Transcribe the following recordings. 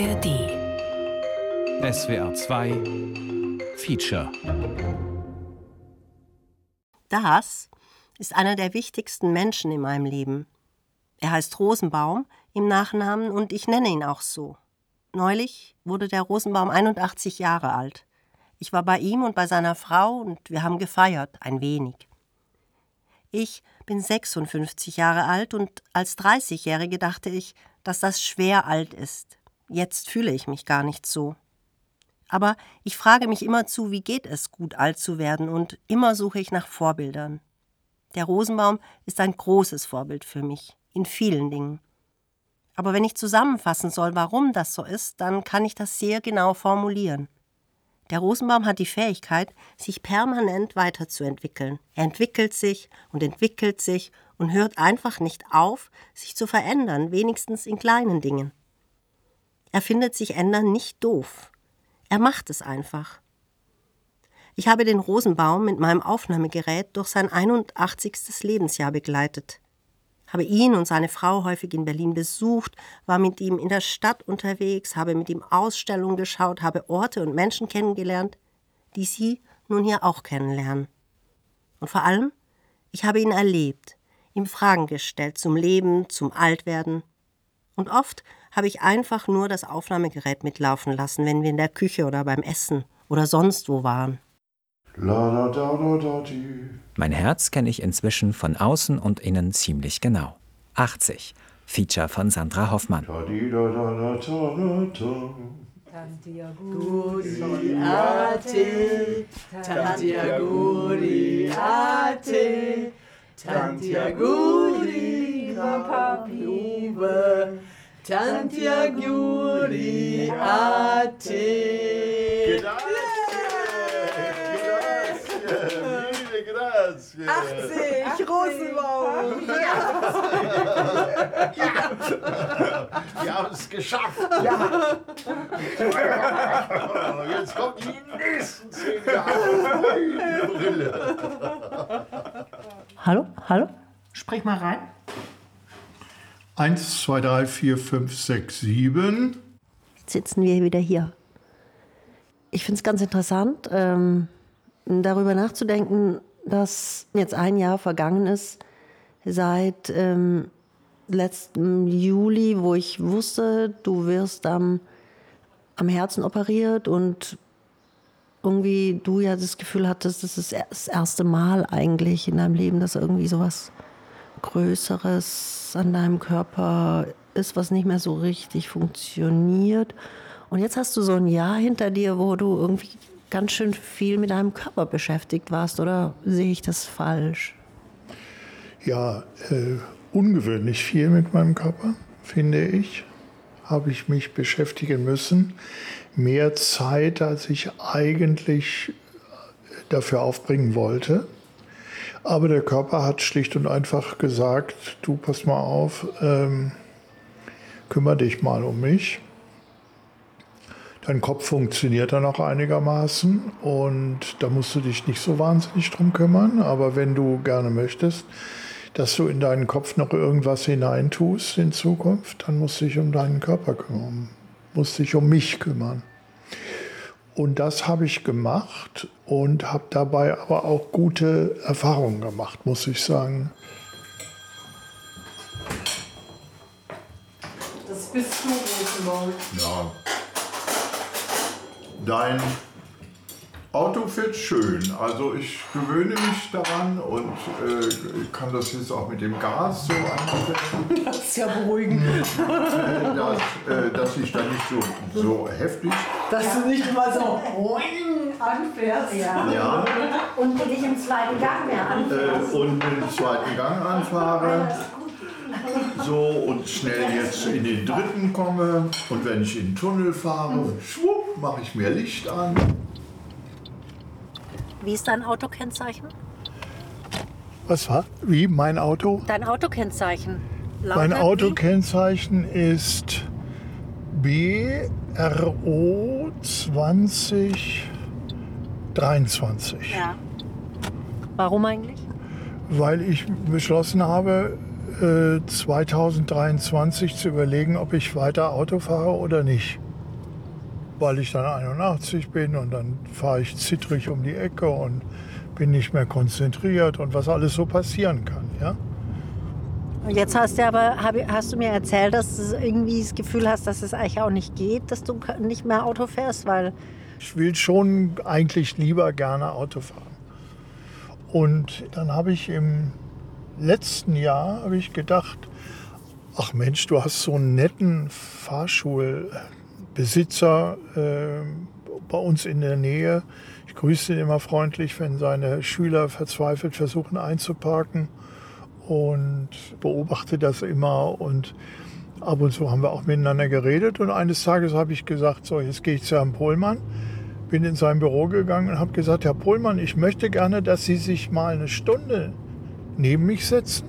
ARD. SWR 2 Feature. Das ist einer der wichtigsten Menschen in meinem Leben. Er heißt Rosenbaum im Nachnamen und ich nenne ihn auch so. Neulich wurde der Rosenbaum 81 Jahre alt. Ich war bei ihm und bei seiner Frau und wir haben gefeiert, ein wenig. Ich bin 56 Jahre alt und als 30-Jährige dachte ich, dass das schwer alt ist. Jetzt fühle ich mich gar nicht so. Aber ich frage mich immerzu, wie geht es, gut alt zu werden, und immer suche ich nach Vorbildern. Der Rosenbaum ist ein großes Vorbild für mich, in vielen Dingen. Aber wenn ich zusammenfassen soll, warum das so ist, dann kann ich das sehr genau formulieren. Der Rosenbaum hat die Fähigkeit, sich permanent weiterzuentwickeln. Er entwickelt sich und entwickelt sich und hört einfach nicht auf, sich zu verändern, wenigstens in kleinen Dingen. Er findet sich ändern nicht doof. Er macht es einfach. Ich habe den Rosenbaum mit meinem Aufnahmegerät durch sein 81. Lebensjahr begleitet habe ihn und seine Frau häufig in Berlin besucht, war mit ihm in der Stadt unterwegs, habe mit ihm Ausstellungen geschaut, habe Orte und Menschen kennengelernt, die Sie nun hier auch kennenlernen. Und vor allem, ich habe ihn erlebt, ihm Fragen gestellt zum Leben, zum Altwerden. Und oft habe ich einfach nur das Aufnahmegerät mitlaufen lassen, wenn wir in der Küche oder beim Essen oder sonst wo waren. Mein Herz kenne ich inzwischen von außen und innen ziemlich genau. 80. Feature von Sandra Hoffmann. Tantiaguriate, Tantiaguriate, Tantiaguri, Grandpa Liebe, Tantiaguriate. Grazie. 80, Rosenbaum. Wir haben es geschafft. Jetzt kommen die nächsten zehn Jahre. Meine Brille. Hallo? Hallo? Sprich mal rein. 1, 2, 3, 4, 5, 6, 7. Jetzt sitzen wir wieder hier. Ich finde es ganz interessant, ähm, darüber nachzudenken, dass jetzt ein Jahr vergangen ist seit ähm, letzten Juli, wo ich wusste, du wirst am, am Herzen operiert und irgendwie du ja das Gefühl hattest, das ist das erste Mal eigentlich in deinem Leben, dass irgendwie sowas Größeres an deinem Körper ist, was nicht mehr so richtig funktioniert. Und jetzt hast du so ein Jahr hinter dir, wo du irgendwie ganz schön viel mit deinem Körper beschäftigt warst, oder sehe ich das falsch? Ja, äh, ungewöhnlich viel mit meinem Körper, finde ich. Habe ich mich beschäftigen müssen. Mehr Zeit, als ich eigentlich dafür aufbringen wollte. Aber der Körper hat schlicht und einfach gesagt, du pass mal auf, ähm, kümmere dich mal um mich. Dein Kopf funktioniert dann auch einigermaßen und da musst du dich nicht so wahnsinnig drum kümmern. Aber wenn du gerne möchtest, dass du in deinen Kopf noch irgendwas hineintust in Zukunft, dann musst du dich um deinen Körper kümmern, musst dich um mich kümmern. Und das habe ich gemacht und habe dabei aber auch gute Erfahrungen gemacht, muss ich sagen. Das bist du, Rosenbaum. Ja. Dein Auto fährt schön. Also ich gewöhne mich daran und äh, kann das jetzt auch mit dem Gas so einstellen, Das ist ja beruhigend. äh, dass, äh, dass ich da nicht so, so heftig. Dass du nicht immer so boing anfährst. Ja. Ja, Und nicht im zweiten Gang mehr äh, anfährst. und den zweiten Gang anfahre. So und schnell jetzt in den dritten komme. Und wenn ich in den Tunnel fahre, schwupp, mache ich mir Licht an. Wie ist dein Autokennzeichen? Was war? Wie mein Auto? Dein Autokennzeichen. Mein lautet Autokennzeichen ist BRO 2023. wie? Ja. Warum eigentlich? Weil ich beschlossen habe, äh, 2023 zu überlegen, ob ich weiter Auto fahre oder nicht. Weil ich dann 81 bin und dann fahre ich zittrig um die Ecke und bin nicht mehr konzentriert und was alles so passieren kann. Ja? Und jetzt hast du aber, hast du mir erzählt, dass du irgendwie das Gefühl hast, dass es eigentlich auch nicht geht, dass du nicht mehr Auto fährst, weil Ich will schon eigentlich lieber gerne Auto fahren. Und dann habe ich im letzten Jahr habe ich gedacht, ach Mensch, du hast so einen netten Fahrschulbesitzer äh, bei uns in der Nähe. Ich grüße ihn immer freundlich, wenn seine Schüler verzweifelt versuchen einzuparken und beobachte das immer und ab und zu haben wir auch miteinander geredet und eines Tages habe ich gesagt, so jetzt gehe ich zu Herrn Pohlmann, bin in sein Büro gegangen und habe gesagt, Herr Pohlmann, ich möchte gerne, dass Sie sich mal eine Stunde neben mich setzen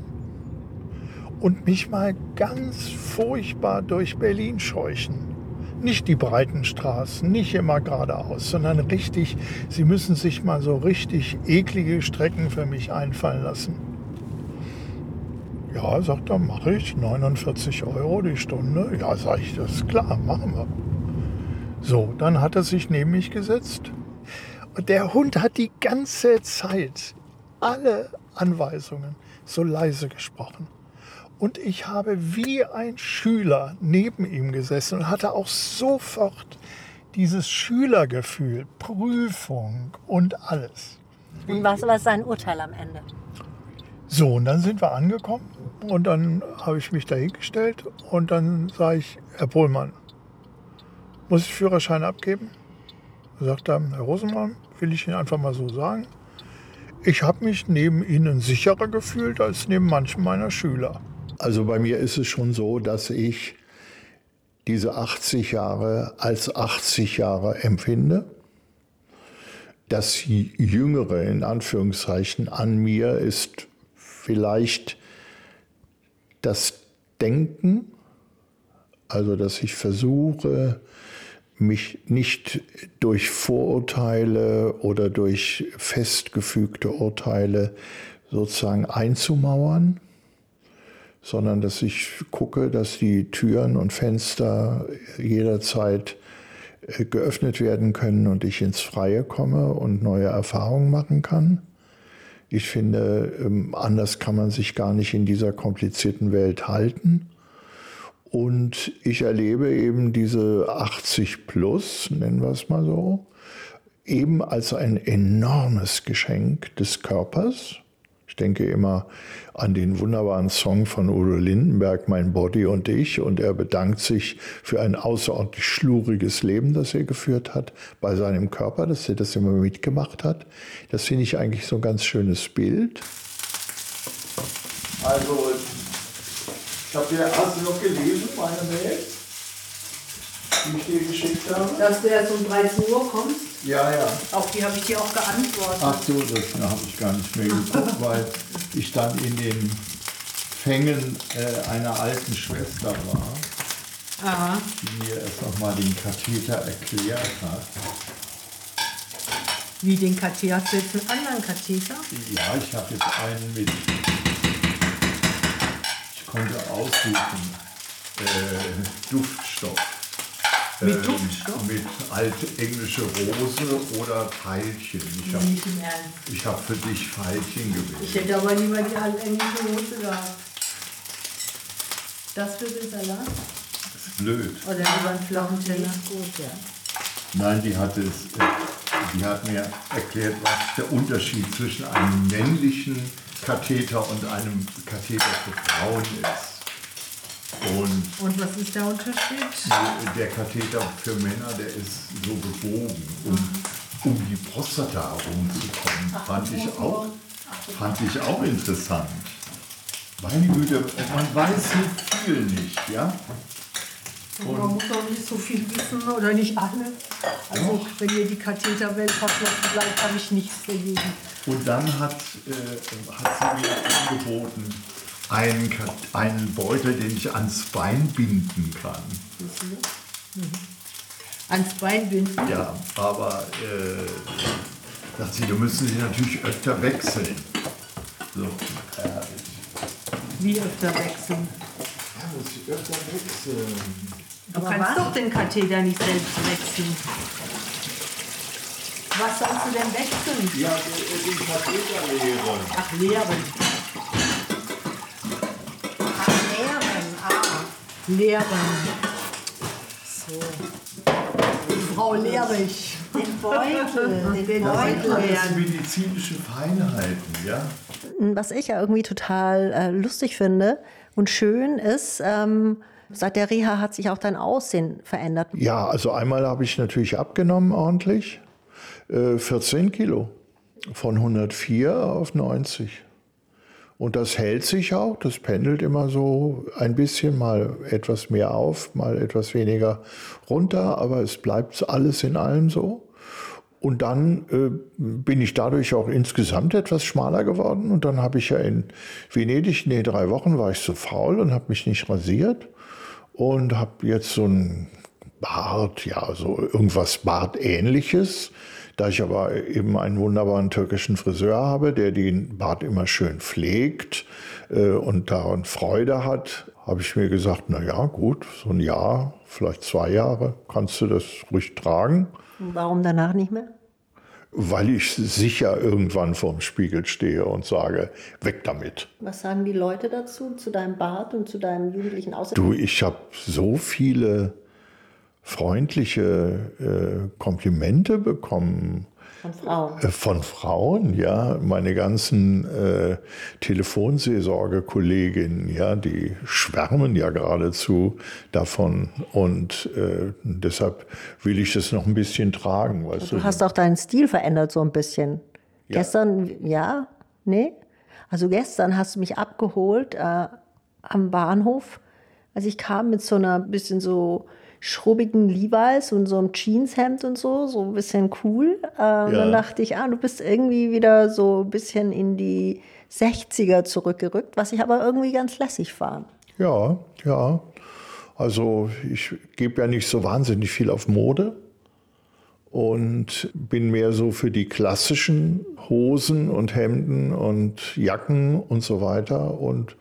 und mich mal ganz furchtbar durch Berlin scheuchen. Nicht die breiten Straßen, nicht immer geradeaus, sondern richtig, Sie müssen sich mal so richtig eklige Strecken für mich einfallen lassen. Ja, sagt er, mache ich. 49 Euro die Stunde. Ja, sage ich, das ist klar, machen wir. So, dann hat er sich neben mich gesetzt. Und der Hund hat die ganze Zeit alle Anweisungen so leise gesprochen. Und ich habe wie ein Schüler neben ihm gesessen und hatte auch sofort dieses Schülergefühl, Prüfung und alles. und was war sein Urteil am Ende? So, und dann sind wir angekommen und dann habe ich mich dahingestellt und dann sage ich, Herr Pohlmann, muss ich Führerschein abgeben? Da sagt er, Herr Rosenbaum, will ich Ihnen einfach mal so sagen, ich habe mich neben Ihnen sicherer gefühlt als neben manchen meiner Schüler. Also bei mir ist es schon so, dass ich diese 80 Jahre als 80 Jahre empfinde. Das Jüngere in Anführungszeichen an mir ist vielleicht das Denken, also dass ich versuche, mich nicht durch Vorurteile oder durch festgefügte Urteile sozusagen einzumauern, sondern dass ich gucke, dass die Türen und Fenster jederzeit äh, geöffnet werden können und ich ins Freie komme und neue Erfahrungen machen kann. Ich finde, ähm, anders kann man sich gar nicht in dieser komplizierten Welt halten. Und ich erlebe eben diese 80 plus, nennen wir es mal so, eben als ein enormes Geschenk des Körpers. Ich denke immer an den wunderbaren Song von Udo Lindenberg, Mein Body und ich. Und er bedankt sich für ein außerordentlich schluriges Leben, das er geführt hat, bei seinem Körper, dass er das immer mitgemacht hat. Das finde ich eigentlich so ein ganz schönes Bild. Also, ich habe dir, hast du noch gelesen, meine Mail, die ich dir geschickt habe? Dass du erst um 13 Uhr kommst. Ja, ja. Auf die habe ich dir auch geantwortet. Ach so, das habe ich gar nicht mehr geguckt, weil ich dann in den Fängen äh, einer alten Schwester war, Aha. die mir erst nochmal den Katheter erklärt hat. Wie den Katheter? Hast du jetzt einen anderen Katheter? Ja, ich habe jetzt einen mit. Ich konnte aussuchen. Äh, Duftstoff. Mit Ähm, Duftstoff? Mit altenglische Rose oder Veilchen. Ich habe ich hab für dich Veilchen gewählt. Ich hätte aber lieber die altenglische Hose gehabt. Das für den Salat? Das ist blöd. Oder lieber einen flachen Teller? Gut, ja. Nein, die hat, es, äh, die hat mir erklärt, was der Unterschied zwischen einem männlichen Katheter und einem Katheter für Frauen ist. Und Und was ist der Unterschied? der Katheter für Männer, der ist so gebogen, um, um die Prostata herumzukommen. Fand ich auch, fand ich auch interessant. Meine Güte, man weiß so viel nicht, ja? Man muss auch nicht so viel wissen oder nicht alles. Also wenn ihr die Katheterwelt verschlossen bleibt, habe ich nichts dagegen. Und dann hat, äh, hat sie mir angeboten, einen, einen Beutel, den ich ans Bein binden kann. Ans Bein binden. Ja, aber äh, sagt sie, du müssen sie natürlich öfter wechseln. So, ich Wie öfter wechseln. ja, muss ich öfter wechseln. Du Aber kannst was? doch den Katheter nicht selbst wechseln. Was sollst du denn wechseln? Ja, den Katheter leeren. Ach, leeren. Leeren. So. Frau Lehrich. Den Beutel, den Den Beutel. Leeren. medizinische Feinheiten, ja. Was ich ja irgendwie total äh, lustig finde und schön ist, ähm, seit der Reha hat sich auch dein Aussehen verändert. Ja, also einmal habe ich natürlich abgenommen ordentlich. Äh, 14 Kilo. Von 104 auf 90. Und das hält sich auch, das pendelt immer so ein bisschen, mal etwas mehr auf, mal etwas weniger runter, aber es bleibt alles in allem so. Und dann äh, bin ich dadurch auch insgesamt etwas schmaler geworden. Und dann habe ich ja in Venedig, nee, drei Wochen war ich so faul und habe mich nicht rasiert und habe jetzt so ein Bart, ja, so irgendwas Bartähnliches. Da ich aber eben einen wunderbaren türkischen Friseur habe, der den Bart immer schön pflegt äh, und daran Freude hat, habe ich mir gesagt, na ja, gut, so ein Jahr, vielleicht zwei Jahre, kannst du das ruhig tragen, Warum danach nicht mehr? weil ich sicher irgendwann vorm Spiegel stehe und sage, weg damit. Was sagen die Leute dazu, zu deinem Bart und zu deinem jugendlichen Aussehen? Du, ich habe so viele freundliche äh, Komplimente bekommen Von Frauen. äh, von Frauen, ja, meine ganzen äh, Telefonseelsorgekolleginnen, ja, die schwärmen ja geradezu davon und äh, deshalb will ich das noch ein bisschen tragen, weißt du. Du hast auch deinen Stil verändert so ein bisschen. Gestern, ja, nee. Also gestern hast du mich abgeholt äh, am Bahnhof, als ich kam mit so einer bisschen so schrubbigen Levi's und so einem Jeanshemd und so, so ein bisschen cool. Äh, und dann dachte ich, ah, du bist irgendwie wieder so ein bisschen in die 60er zurückgerückt, was ich aber irgendwie ganz lässig fand. Ja, ja. Also ich gebe ja nicht so wahnsinnig viel auf Mode und bin mehr so für die klassischen Hosen und Hemden und Jacken und so weiter. Und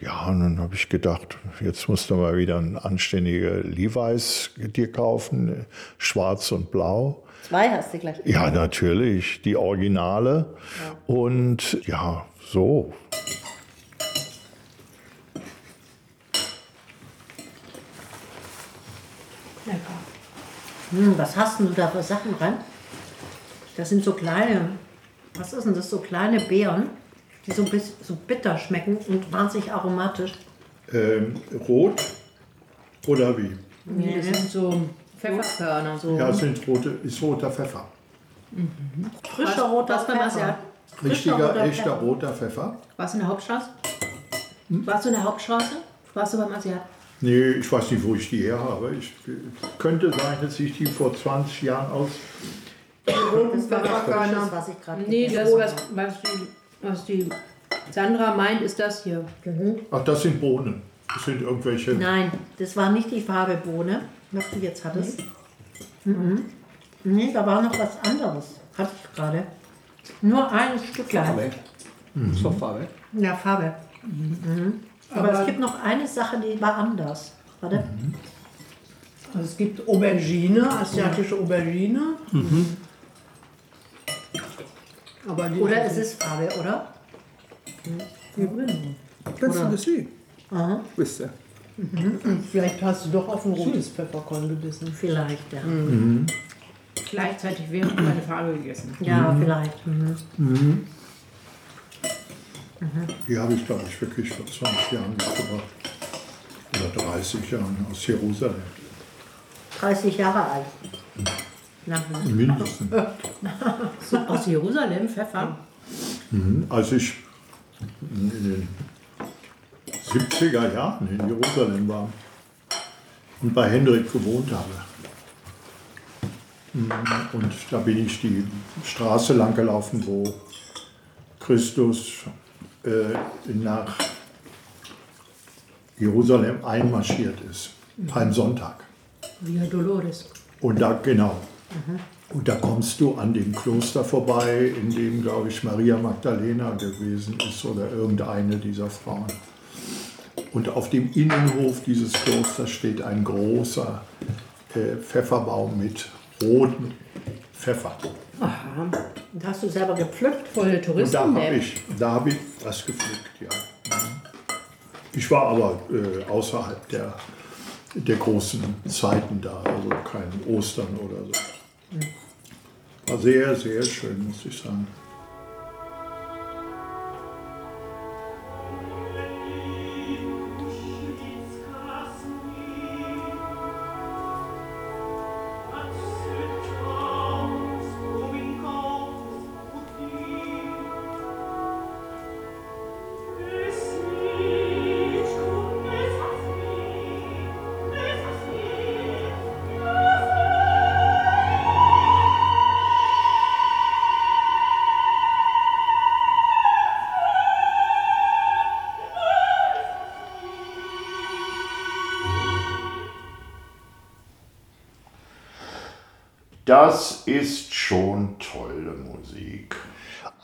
ja, und dann habe ich gedacht, jetzt musst du mal wieder ein anständige Levi's dir kaufen, schwarz und blau. Zwei hast du gleich. Ja, natürlich, die Originale. Und ja, so. Hm, was hast denn du da für Sachen dran? Das sind so kleine, was ist denn das, so kleine Beeren, die so ein bisschen so bitter schmecken und wahnsinnig aromatisch. Ähm, rot oder wie? Nee, das sind so Pfefferkörner. So. Ja, sind rote, ist roter Pfeffer. Frischer roter was beim Pfeffer. Asiat? Richtiger, roter echter Hm? Pfeffer. roter Pfeffer. Warst du in der Hauptstraße? Warst du in der Hauptstraße? Warst du beim Asiat? Nee, ich weiß nicht, wo ich die her habe. Ich, könnte sein, dass ich die vor 20 Jahren aus. Das war das Frisches, was ich gerade Nee, das, was, was, die, was die Sandra meint, ist das hier. Ach, das sind Bohnen. Das sind irgendwelche. Nein, das war nicht die Farbe Bohne, was du jetzt hattest. Mhm. Nee, da war noch was anderes. Hatte ich gerade. Nur ein Stück. Farbe. So Farbe. Ja, Farbe. Mhm. Aber, es gibt noch eine Sache, die war anders. Warte. Also es gibt Aubergine, asiatische Aubergine. Aber die Oder es ist Farbe, oder? Kennst du das Lied? Wisst ihr? Vielleicht hast du doch auf ein rotes Pfefferkorn gebissen. Vielleicht, ja. Gleichzeitig während du eine Farbe gegessen. Ja, vielleicht. Mhm. Die habe ich, glaube ich, wirklich vor 20 Jahren mitgebracht. Oder 30 Jahren aus Jerusalem. 30 Jahre alt. Na, Mindestens. So, aus Jerusalem, Pfeffer. Als ich in den 70er Jahren in Jerusalem war und bei Hendrik gewohnt habe. Und da bin ich die Straße lang gelaufen, wo Christus äh, nach Jerusalem einmarschiert ist, Palmsonntag. Via Dolores. Und da, genau. Und da kommst du an dem Kloster vorbei, in dem, glaube ich, Maria Magdalena gewesen ist oder irgendeine dieser Frauen. Und auf dem Innenhof dieses Klosters steht ein großer äh, Pfefferbaum mit rotem Pfeffer. Aha. Und hast du selber gepflückt? Volle Und da Touristen. habe ich, da hab ich was gepflückt, ja. Ich war aber äh, außerhalb der, der großen Zeiten da, also kein Ostern oder so. War sehr, sehr schön, muss ich sagen.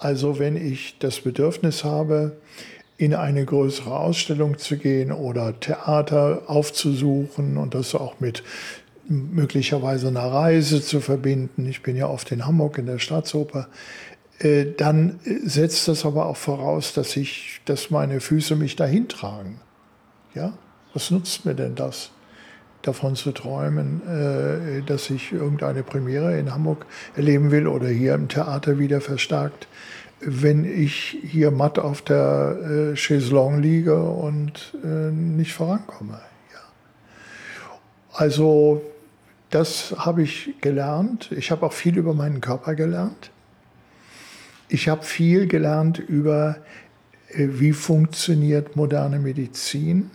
Also wenn ich das Bedürfnis habe, in eine größere Ausstellung zu gehen oder Theater aufzusuchen und das auch mit möglicherweise einer Reise zu verbinden, ich bin ja oft in Hamburg in der Staatsoper, äh, dann setzt das aber auch voraus, dass ich, dass meine Füße mich dahin tragen. Ja, was nutzt mir denn das? Davon zu träumen, äh, dass ich irgendeine Premiere in Hamburg erleben will oder hier im Theater wieder verstärkt, wenn ich hier matt auf der äh, Chaiselong liege und äh, nicht vorankomme. Ja. Also das habe ich gelernt. Ich habe auch viel über meinen Körper gelernt. Ich habe viel gelernt über, äh, wie funktioniert moderne Medizin.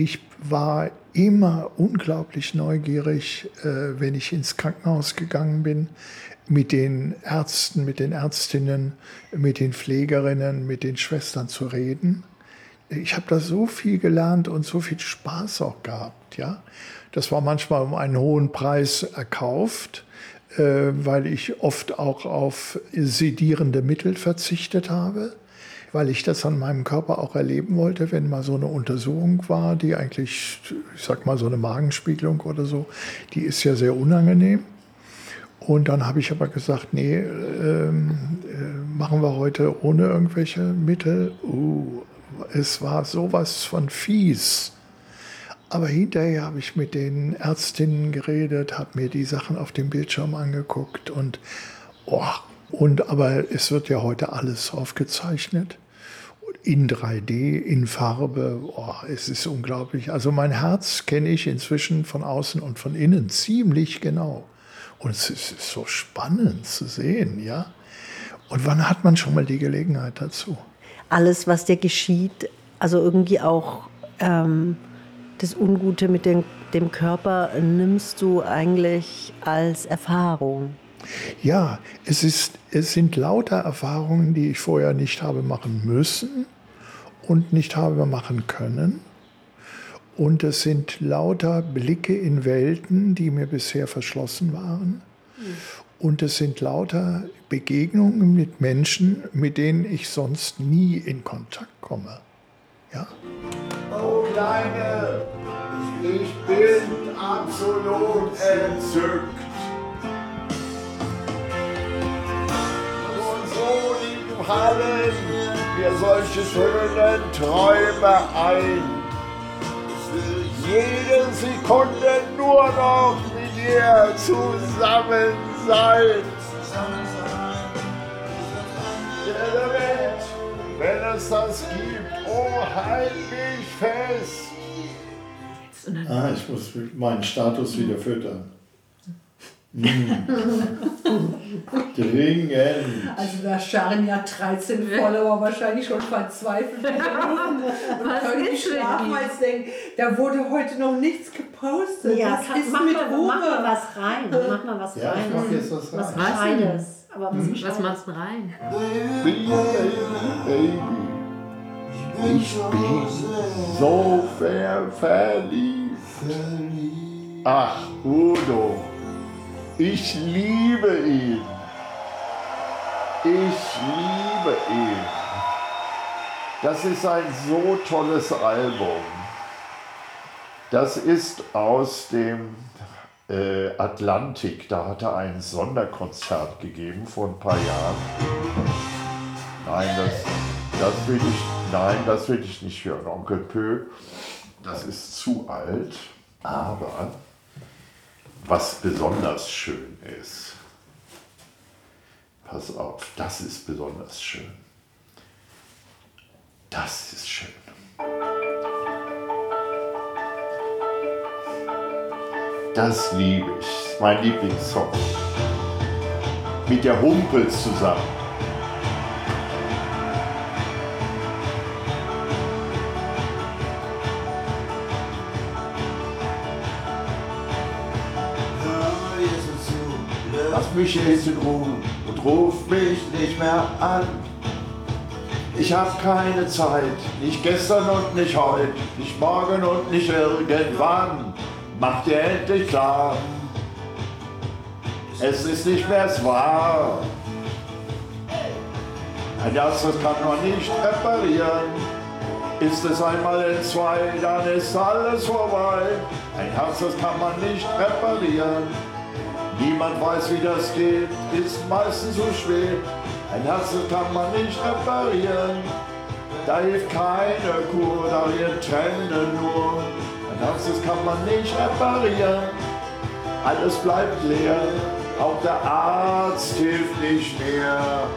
Ich war immer unglaublich neugierig, äh, wenn ich ins Krankenhaus gegangen bin, mit den Ärzten, mit den Ärztinnen, mit den Pflegerinnen, mit den Schwestern zu reden. Ich habe da so viel gelernt und so viel Spaß auch gehabt. Ja, das war manchmal um einen hohen Preis erkauft, äh, weil ich oft auch auf sedierende Mittel verzichtet habe weil ich das an meinem Körper auch erleben wollte, wenn mal so eine Untersuchung war, die eigentlich, ich sag mal, so eine Magenspiegelung oder so, die ist ja sehr unangenehm. Und dann habe ich aber gesagt, nee, ähm, äh, machen wir heute ohne irgendwelche Mittel. Uh, es war sowas von fies. Aber hinterher habe ich mit den Ärztinnen geredet, habe mir die Sachen auf dem Bildschirm angeguckt und oh, und aber es wird ja heute alles aufgezeichnet. In 3D, in Farbe. Oh, es ist unglaublich. Also mein Herz kenne ich inzwischen von außen und von innen ziemlich genau. Und es ist so spannend zu sehen, ja. Und wann hat man schon mal die Gelegenheit dazu? Alles, was dir geschieht, also irgendwie auch ähm, das Ungute mit dem, dem Körper, nimmst du eigentlich als Erfahrung. Ja, es, ist, es sind lauter Erfahrungen, die ich vorher nicht habe machen müssen und nicht habe machen können. Und es sind lauter Blicke in Welten, die mir bisher verschlossen waren. Und es sind lauter Begegnungen mit Menschen, mit denen ich sonst nie in Kontakt komme. Ja? Oh Kleine, ich bin absolut entzückt. Hallen, mir solche schönen Träume ein. Jede Sekunde nur noch mit dir zusammen sein. Welt, wenn es das gibt, oh, halt mich fest. Ah, ich muss meinen Status wieder füttern. Mm. Dringend. Also da scharren ja 13 Follower wahrscheinlich schon verzweifelt. Was schlafen, weil sie denken, da wurde heute noch nichts gepostet. Ja, was kann, ist mach, mit mal, Ruhe? mach mal was rein. Mach mal was Ja, rein. ich mach jetzt was Was rein. Gescheites. Aber was Was Gescheites. machst du rein? Baby, Baby, ich bin so ver verliebt. Ach, Udo, ich liebe ihn. Ich liebe ihn. Das ist ein so tolles Album. Das ist aus dem äh, Atlantik. Da hat er ein Sonderkonzert gegeben vor ein paar Jahren. Nein, das, das will ich, nein, das will ich nicht hören. Onkel Pö, das ist zu alt. Aber was besonders schön ist, pass auf, das ist besonders schön. Das ist schön. Das liebe ich. Mein Lieblingssong. Mit der Humpels zusammen. Mich jetzt in Ruhe und ruf mich nicht mehr an. Ich hab keine Zeit, nicht gestern und nicht heute, nicht morgen und nicht irgendwann. Mach dir endlich klar, es ist nicht mehr wahr. Ein Herz, das kann man nicht reparieren. Ist es einmal in zwei, dann ist alles vorbei. Ein Herz, das kann man nicht reparieren. Niemand weiß, wie das geht, ist meistens so spät. Ein Herz kann man nicht reparieren. Da hilft keine Kur, da hilft Tränen nur. Ein Herz kann man nicht reparieren. Alles bleibt leer, auch der Arzt hilft nicht mehr.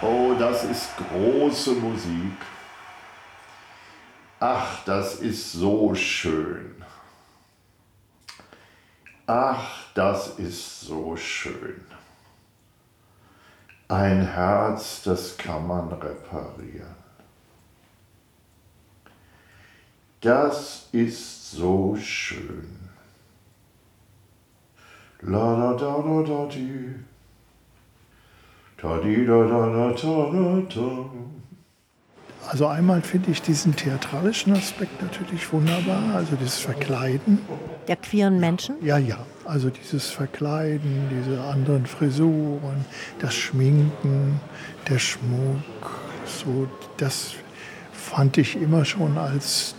Oh, das ist große Musik. Ach, das ist so schön. Ach, das ist so schön. Ein Herz, das kann man reparieren. Das ist so schön. La da da da da di. Da di da da da da da. Also einmal finde ich diesen theatralischen Aspekt natürlich wunderbar, also das Verkleiden. Der queeren Menschen? Ja, ja, also dieses Verkleiden, diese anderen Frisuren, das Schminken, der Schmuck, so das fand ich immer schon als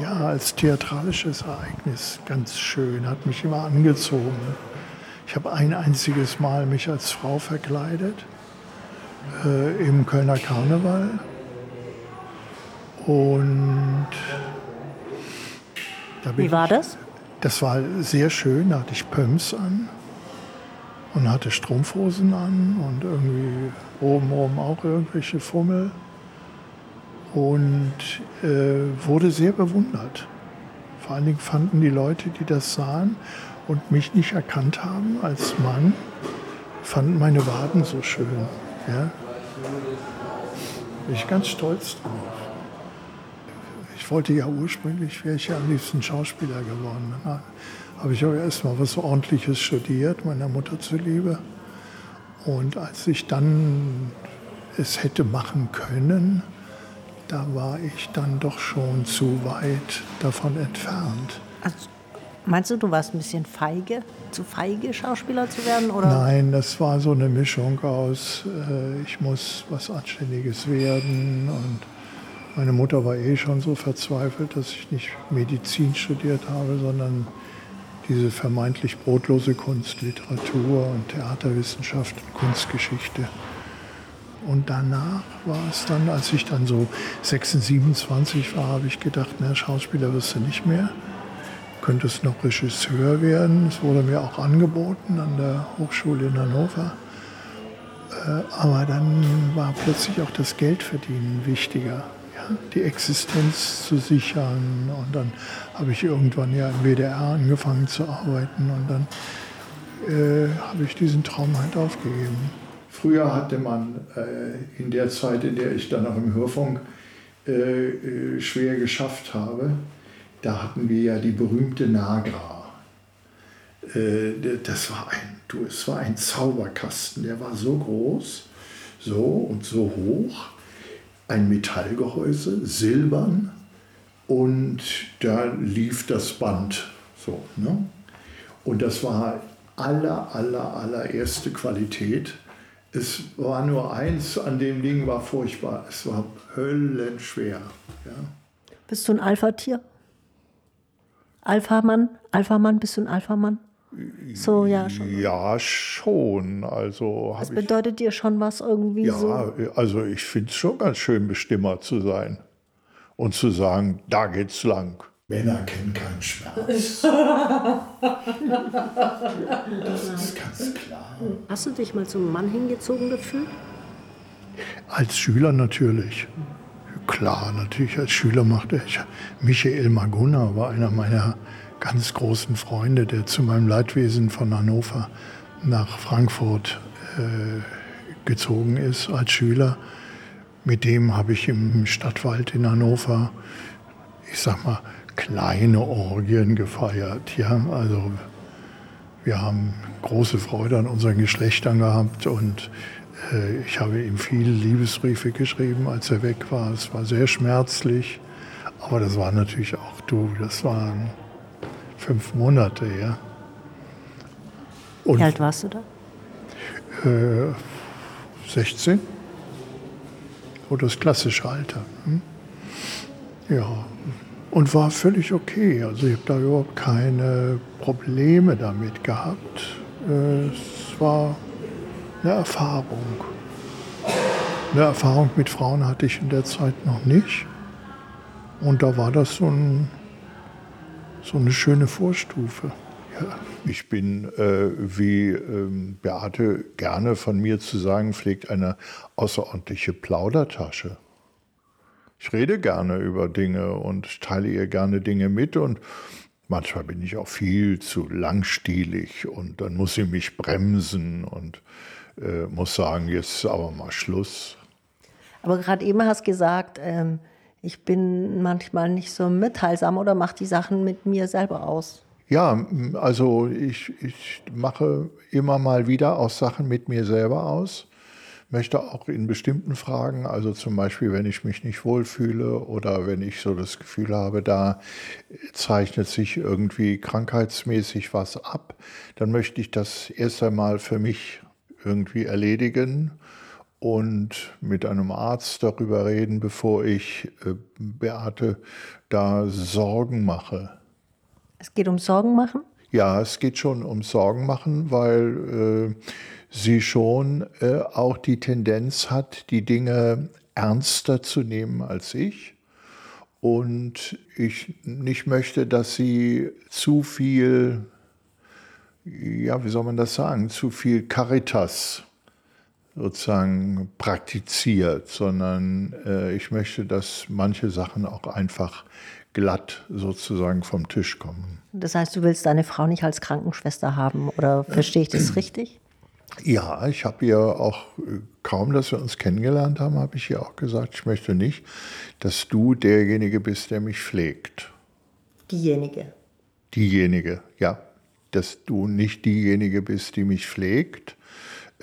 ja, als theatralisches Ereignis ganz schön, hat mich immer angezogen. Ich habe ein einziges Mal mich als Frau verkleidet äh, im Kölner Karneval und Wie war das? Das war sehr schön. Da hatte ich Pumps an und hatte Strumpfhosen an und irgendwie obenrum auch irgendwelche Fummel und äh, wurde sehr bewundert. Vor allen Dingen fanden die Leute, die das sahen und mich nicht erkannt haben als Mann, fanden meine Waden so schön. Ja? Bin ich ganz stolz drauf wollte ja ursprünglich, wäre ich ja am liebsten Schauspieler geworden. Dann habe ich aber erst mal was Ordentliches studiert, meiner Mutter zuliebe. Und als ich dann es hätte machen können, da war ich dann doch schon zu weit davon entfernt. Also, meinst du, du warst ein bisschen feige, zu feige, Schauspieler zu werden? Oder? Nein, das war so eine Mischung aus, äh, ich muss was Anständiges werden und meine Mutter war eh schon so verzweifelt, dass ich nicht Medizin studiert habe, sondern diese vermeintlich brotlose Kunst, Literatur und Theaterwissenschaft und Kunstgeschichte. Und danach war es dann, als ich dann so 26, 27 war, habe ich gedacht, na, Schauspieler wirst du nicht mehr. Könntest noch Regisseur werden. Es wurde mir auch angeboten an der Hochschule in Hannover. Äh, aber dann war plötzlich auch das Geldverdienen wichtiger die Existenz zu sichern. Und dann habe ich irgendwann ja im WDR angefangen zu arbeiten und dann äh, habe ich diesen Traum halt aufgegeben. Früher hatte man äh, in der Zeit, in der ich dann auch im Hörfunk äh, äh schwer geschafft habe, da hatten wir ja die berühmte Nagra. Äh, das war ein, du, es war ein Zauberkasten, der war so groß, so und so hoch ein Metallgehäuse, silbern, und da lief das Band. So, ne? Und das war aller, aller, allererste Qualität. Es war nur eins an dem Ding, war furchtbar. Es war höllenschwer. Ja. Bist du ein Alpha-Tier? Alpha-Mann? Alpha-Mann? Bist du ein Alpha-Mann? So, ja, schon. Ja, schon. Also das bedeutet dir schon was irgendwie ja, so? Ja, also ich finde es schon ganz schön, Bestimmer zu sein. Und zu sagen, da geht's lang. Männer kennen keinen Schmerz. das ist ganz klar. Hast du dich mal zum Mann hingezogen gefühlt? Als Schüler natürlich. Klar, natürlich als Schüler machte ich. Michael Maguna war einer meiner ganz großen Freunde, der zu meinem Leidwesen von Hannover nach Frankfurt äh, gezogen ist als Schüler. Mit dem habe ich im Stadtwald in Hannover, ich sag mal, kleine Orgien gefeiert. Ja, also wir haben große Freude an unseren Geschlechtern gehabt und äh, ich habe ihm viele Liebesbriefe geschrieben, als er weg war. Es war sehr schmerzlich, aber das war natürlich auch du. Das waren fünf Monate, ja. Und, Wie alt warst du da? Äh, 16. Oder das klassische Alter. Hm? Ja, und war völlig okay. Also ich habe da überhaupt keine Probleme damit gehabt. Äh, es war eine Erfahrung. Eine Erfahrung mit Frauen hatte ich in der Zeit noch nicht. Und da war das so, ein, so eine schöne Vorstufe. Ja. Ich bin, äh, wie ähm, Beate gerne von mir zu sagen pflegt, eine außerordentliche Plaudertasche. Ich rede gerne über Dinge und teile ihr gerne Dinge mit und manchmal bin ich auch viel zu langstielig und dann muss sie mich bremsen und äh, muss sagen, jetzt ist aber mal Schluss. Aber gerade eben hast du gesagt, ähm, ich bin manchmal nicht so mitteilsam oder mache die Sachen mit mir selber aus. Ja, also ich, ich mache immer mal wieder auch Sachen mit mir selber aus. Möchte auch in bestimmten Fragen, also zum Beispiel, wenn ich mich nicht wohlfühle oder wenn ich so das Gefühl habe, da zeichnet sich irgendwie krankheitsmäßig was ab, dann möchte ich das erst einmal für mich irgendwie erledigen und mit einem Arzt darüber reden, bevor ich äh, Beate da Sorgen mache. Es geht um Sorgen machen? Ja, es geht schon um Sorgen machen, weil äh, sie schon äh, auch die Tendenz hat, die Dinge ernster zu nehmen als ich. Und ich nicht möchte, dass sie zu viel ja, wie soll man das sagen, zu viel Caritas sozusagen praktiziert, sondern äh, ich möchte, dass manche Sachen auch einfach glatt sozusagen vom Tisch kommen. Das heißt, du willst deine Frau nicht als Krankenschwester haben oder verstehe ich das richtig? Ja, ich habe ihr auch äh, kaum, dass wir uns kennengelernt haben, habe ich ihr auch gesagt, ich möchte nicht, dass du derjenige bist, der mich pflegt. Diejenige. Diejenige, ja dass du nicht diejenige bist, die mich pflegt.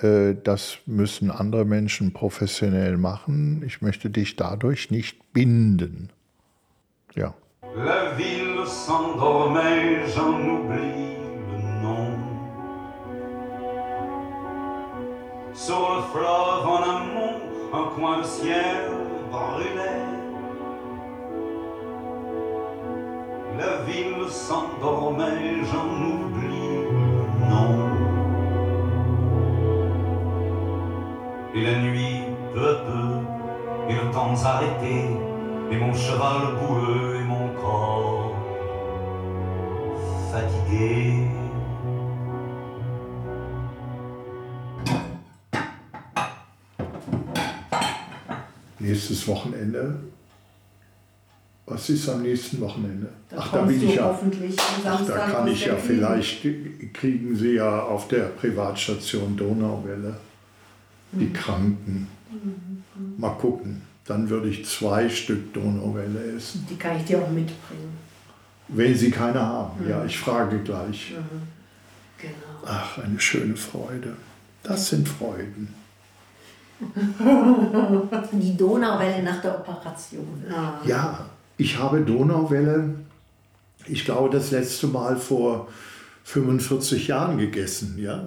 Äh, das müssen andere Menschen professionell machen. Ich möchte dich dadurch nicht binden. Ja. La ville s'endormait, j'en oublie le nom. Sur le fleuve en amont, un coin de ciel brûlait. La ville s'endormait, j'en oublie Et la nuit, peu à peu, et le temps s'arrêtait, et mon cheval boueux et mon corps fatigué. Nächstes Wochenende Was ist am nächsten Wochenende? Da Ach, da bin ich ja. Hoffentlich Ach, da kann ich ja vielleicht, kriegen Sie ja auf der Privatstation Donauwelle die. Kranken. Mhm. Mal gucken. Dann würde ich zwei Stück Donauwelle essen. Die kann ich dir auch mitbringen. Wenn Sie keine haben, mhm. ja, ich frage gleich. Mhm. Genau. Ach, eine schöne Freude. Das sind Freuden. Die Donauwelle nach der Operation. Ah. Ja, ich habe Donauwelle, ich glaube, das letzte Mal vor 45 Jahren gegessen, ja.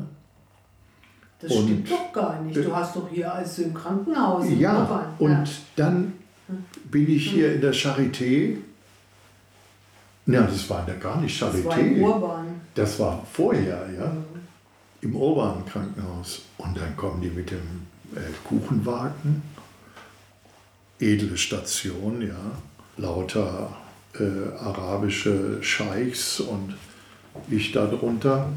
Das und stimmt doch gar nicht. Du hast doch hier als im Krankenhaus. Im ja, und ja. dann bin ich hier in der Charité. Ja, das war ja gar nicht Charité. Das war im Urban. Das war vorher, ja. Mhm. Im Urban Krankenhaus. Und dann kommen die mit dem äh, Kuchenwagen. Edle Station, ja. Lauter äh, arabische Scheichs und ich darunter.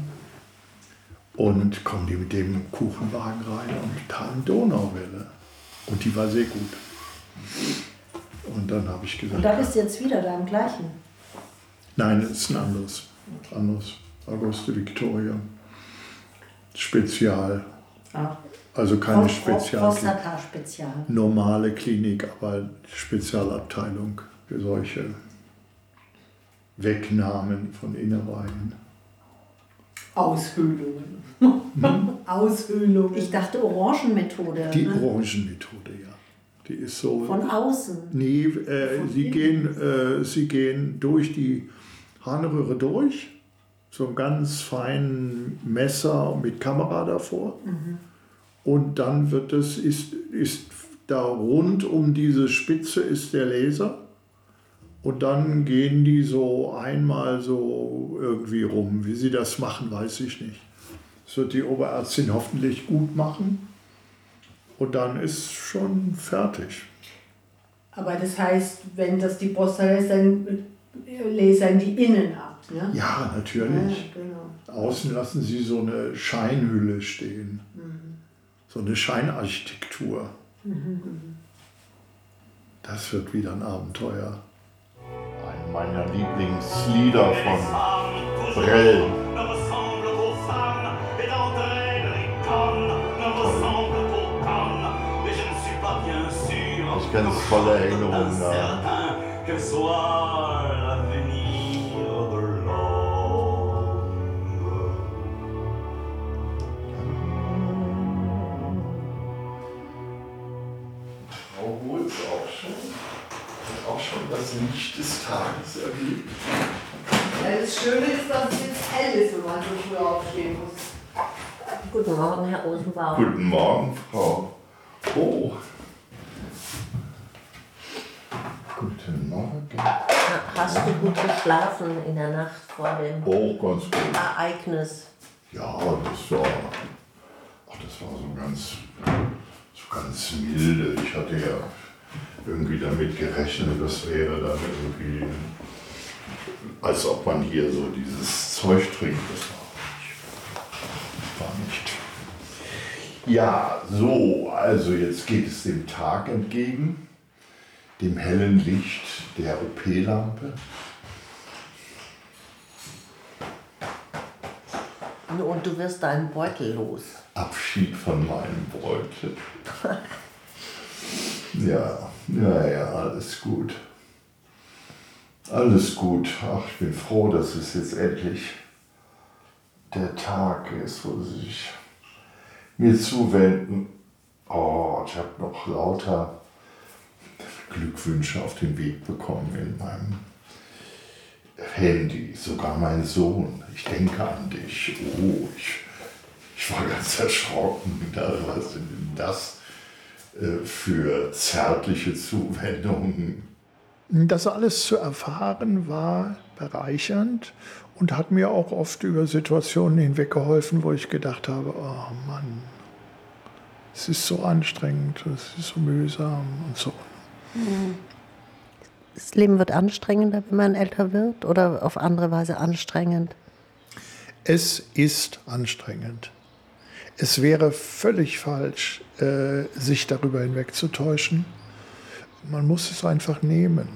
Und kommen die mit dem Kuchenwagen rein und taten Donauwelle. Und die war sehr gut. Und dann habe ich gesagt. Und da bist du jetzt wieder da im gleichen? Nein, es ist ein anderes. anderes. Auguste Victoria. Spezial. Ach. Also keine Spezial. Prostata-Spezial. Normale Klinik, aber Spezialabteilung für solche Wegnahmen von Innereien. Aushöhlungen. Hm? Aushöhlungen. Ich dachte Orangenmethode. Die ne? Orangenmethode, ja. Die ist so. Von außen? Nee, äh, Von sie, gehen, äh, sie gehen durch die Harnröhre durch, so ein ganz feinen Messer mit Kamera davor. Mhm. Und dann wird es, ist, ist da rund um diese Spitze ist der Laser. Und dann gehen die so einmal so irgendwie rum. Wie sie das machen, weiß ich nicht. Das wird die Oberärztin hoffentlich gut machen. Und dann ist schon fertig. Aber das heißt, wenn das die Prostata ist, dann lasern die innen ab. Ne? Ja, natürlich. Ja, genau. Außen lassen sie so eine Scheinhülle stehen. Mhm. So eine Scheinarchitektur. Mhm. Das wird wieder ein Abenteuer meiner Lieblingslieder von Brel. Ich ganz volle Erinnerungen da. Das Licht des Tages erlebt. Ja, das Schöne ist, dass es jetzt hell ist, wenn man so früh aufstehen muss. Guten Morgen, Herr Rosenbaum. Guten Morgen, Frau. Oh. Guten Morgen. Hast du gut geschlafen in der Nacht vor dem oh, ganz gut. Ereignis? Ja, das war, ach, das war so ganz, so ganz milde. Ich hatte ja irgendwie damit gerechnet, das wäre dann irgendwie, als ob man hier so dieses Zeug trinkt. Das war nicht. Ja, so, also jetzt geht es dem Tag entgegen, dem hellen Licht der OP-Lampe. Und du wirst deinen Beutel los. Abschied von meinem Beutel. Ja, ja, ja, alles gut. Alles gut. Ach, ich bin froh, dass es jetzt endlich der Tag ist, wo sie sich mir zuwenden. Oh, ich habe noch lauter Glückwünsche auf den Weg bekommen in meinem Handy. Sogar mein Sohn. Ich denke an dich. Oh, ich, ich war ganz erschrocken. Was ist denn das? Äh, für zärtliche Zuwendungen. Das alles zu erfahren war bereichernd und hat mir auch oft über Situationen hinweggeholfen, wo ich gedacht habe, oh Mann, es ist so anstrengend, es ist so mühsam und so. Das Leben wird anstrengender, wenn man älter wird oder auf andere Weise anstrengend? Es ist anstrengend. Es wäre völlig falsch, äh, sich darüber hinwegzutäuschen. Man muss es einfach nehmen.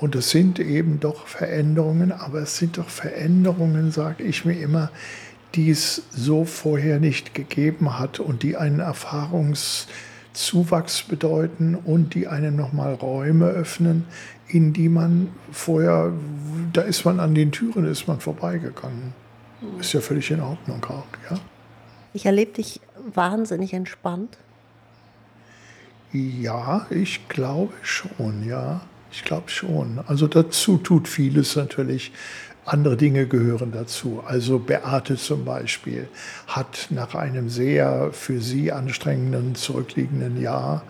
Und es sind eben doch Veränderungen, aber es sind doch Veränderungen, sage ich mir immer, die es so vorher nicht gegeben hat und die einen Erfahrungszuwachs bedeuten und die einem nochmal Räume öffnen, in die man vorher, da ist man an den Türen, ist man vorbeigegangen. Ist ja völlig in Ordnung auch, ja. Ich erlebe dich wahnsinnig entspannt. Ja, ich glaube schon, ja. Ich glaube schon. Also dazu tut vieles natürlich. andere Dinge gehören dazu. Also Beate zum Beispiel hat nach einem sehr für sie anstrengenden zurückliegenden Jahr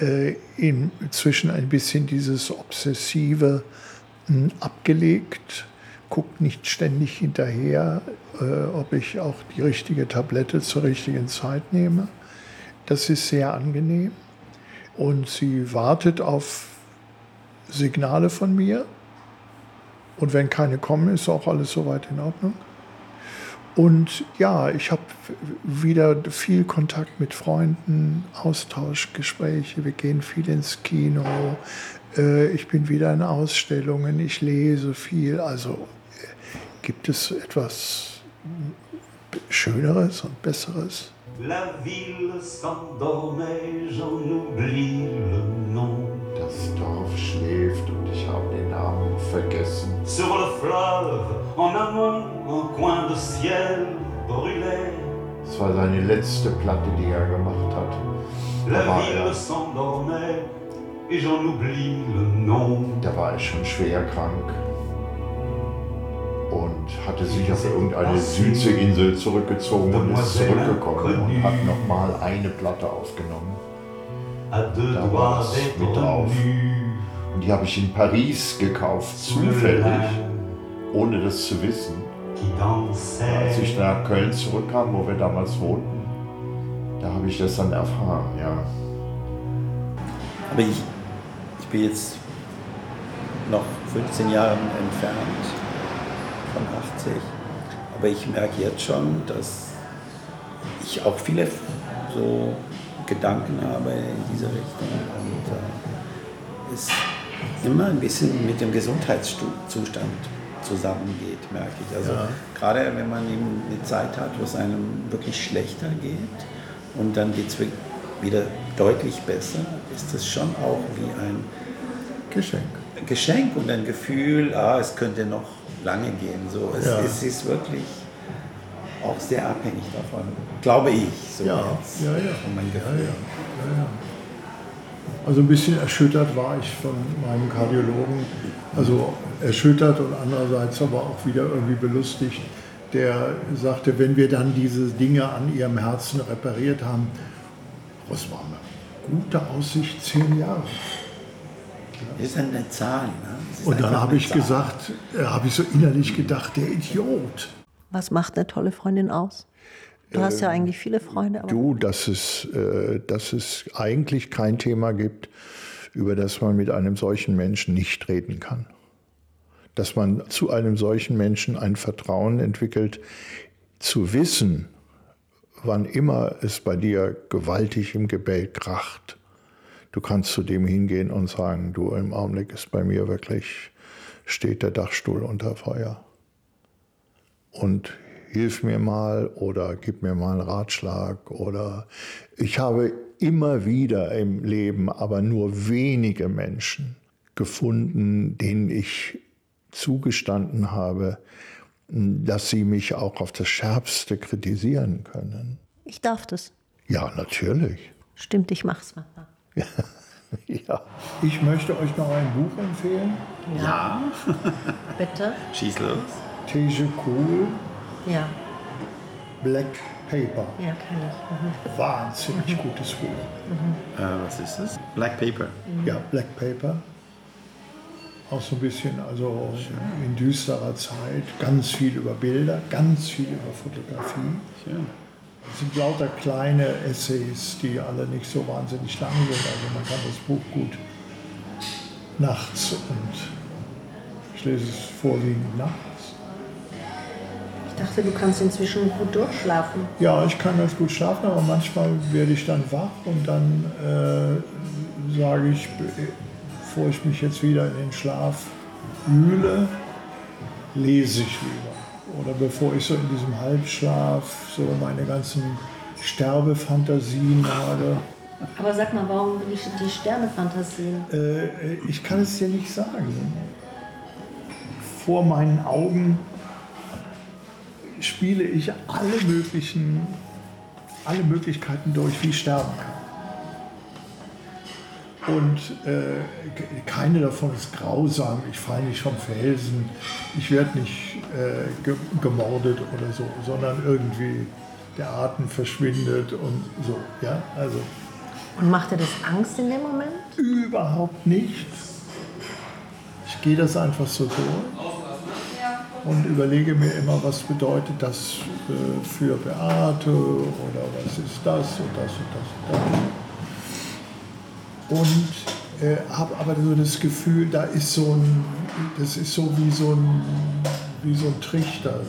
äh, inzwischen ein bisschen dieses Obsessive hm, abgelegt, guckt nicht ständig hinterher, ob ich auch die richtige Tablette zur richtigen Zeit nehme. Das ist sehr angenehm. Und sie wartet auf Signale von mir und wenn keine kommen, ist auch alles soweit in Ordnung. Und ja, ich habe wieder viel Kontakt mit Freunden, Austauschgespräche, wir gehen viel ins Kino, äh, ich bin wieder in Ausstellungen, ich lese viel. Also gibt es etwas Schöneres und Besseres? La ville s'endormait, j'en oublie le nom. Das Dorf schläft und ich habe den Namen vergessen. Sur le fleuve, en amont, un coin de ciel brûlé. Es war seine letzte Platte, die er gemacht hat. Da La ville s'endormait, et j'en oublie le nom. Da war er schon schwer krank und hatte sich auf irgendeine Südseeinsel zurückgezogen und ist zurückgekommen und hat nochmal eine Platte aufgenommen. Da war es mit drauf. Und die habe ich in Paris gekauft, zufällig, ohne das zu wissen. Als ich nach Köln zurückkam, wo wir damals wohnten, da habe ich das dann erfahren, ja. Aber ich, ich bin jetzt noch 15 Jahre entfernt von 80. Aber ich merke jetzt schon, dass ich auch viele so Gedanken habe in diese Richtung und äh, es immer ein bisschen mit dem Gesundheitszustand zusammengeht, merke ich. Also ja. gerade wenn man eben eine Zeit hat, wo es einem wirklich schlechter geht und dann geht es wieder deutlich besser, ist das schon auch wie ein Geschenk. Geschenk und ein Gefühl, ah, es könnte noch lange gehen. So, es, ja. es ist wirklich auch sehr abhängig davon, glaube ich. So ja, jetzt, ja, ja. Von meinem Gefühl. Ja, ja. ja, Also ein bisschen erschüttert war ich von meinem Kardiologen. Also erschüttert und andererseits aber auch wieder irgendwie belustigt. Der sagte, wenn wir dann diese Dinge an ihrem Herzen repariert haben, was war eine gute Aussicht, zehn Jahre. Das ist eine Zahl. Ne? Und dann habe ich Zahl. gesagt, äh, habe ich so innerlich gedacht, der Idiot. Was macht eine tolle Freundin aus? Du hast ja äh, eigentlich viele Freunde. du, dass es, äh, dass es eigentlich kein Thema gibt, über das man mit einem solchen Menschen nicht reden kann. Dass man zu einem solchen Menschen ein Vertrauen entwickelt, zu wissen, wann immer es bei dir gewaltig im Gebälk kracht, Du kannst zu dem hingehen und sagen, du, im Augenblick ist bei mir wirklich, steht der Dachstuhl unter Feuer. Und hilf mir mal oder gib mir mal einen Ratschlag oder ich habe immer wieder im Leben aber nur wenige Menschen gefunden, denen ich zugestanden habe, dass sie mich auch auf das Schärfste kritisieren können. Ich darf das. Ja, natürlich. Stimmt, ich mach's mal. ja. Ich möchte euch noch ein Buch empfehlen. Ja. Bitte. Schieß los. Teje Cool. Ja. Black Paper. Ja, kann ich. Mhm. Wahnsinnig mhm. gutes Buch. Mhm. Äh, was ist das? Black Paper. Mhm. Ja, Black Paper. Auch so ein bisschen, also in düsterer Zeit, ganz viel über Bilder, ganz viel über Fotografie. Schön. Es sind lauter kleine Essays, die alle nicht so wahnsinnig lang sind. Also man kann das Buch gut nachts und ich lese es vorwiegend nachts. Ich dachte, du kannst inzwischen gut durchschlafen. Ja, ich kann ganz gut schlafen, aber manchmal werde ich dann wach und dann äh, sage ich, bevor ich mich jetzt wieder in den Schlaf wühle, lese ich lieber oder bevor ich so in diesem Halbschlaf so meine ganzen Sterbefantasien habe. Aber sag mal, warum die, die Sterbefantasien? Äh, ich kann es dir nicht sagen. Vor meinen Augen spiele ich alle möglichen, alle Möglichkeiten durch, wie ich sterben kann. Und äh, keine davon ist grausam. Ich falle nicht vom Felsen. Ich werde nicht äh, ge gemordet oder so, sondern irgendwie der Atem verschwindet und so. Ja, also. Und macht dir das Angst in dem Moment? Überhaupt nicht. Ich gehe das einfach so durch und überlege mir immer, was bedeutet das äh, für Beate oder was ist das und das und das und das und äh, habe aber so das Gefühl, da ist so ein, das ist so wie so ein, wie so ein Trichter,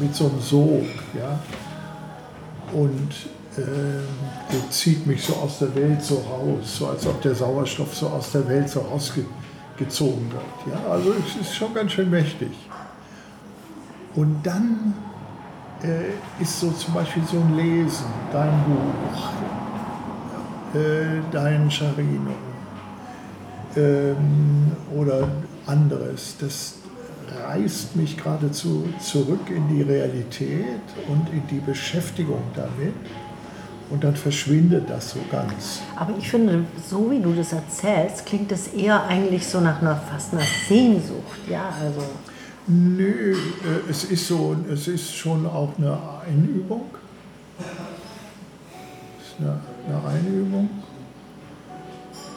mit so einem Sog, ja. Und äh, der zieht mich so aus der Welt so raus, so als ob der Sauerstoff so aus der Welt so rausgezogen wird. Ja? Also es ist schon ganz schön mächtig. Und dann äh, ist so zum Beispiel so ein Lesen, dein Buch, dein Charino ähm, oder anderes. Das reißt mich geradezu zurück in die Realität und in die Beschäftigung damit. Und dann verschwindet das so ganz. Aber ich finde, so wie du das erzählst, klingt es eher eigentlich so nach einer fast einer Sehnsucht. Ja, also. Nö, äh, es ist so, es ist schon auch eine Einübung. Es ist eine eine Einübung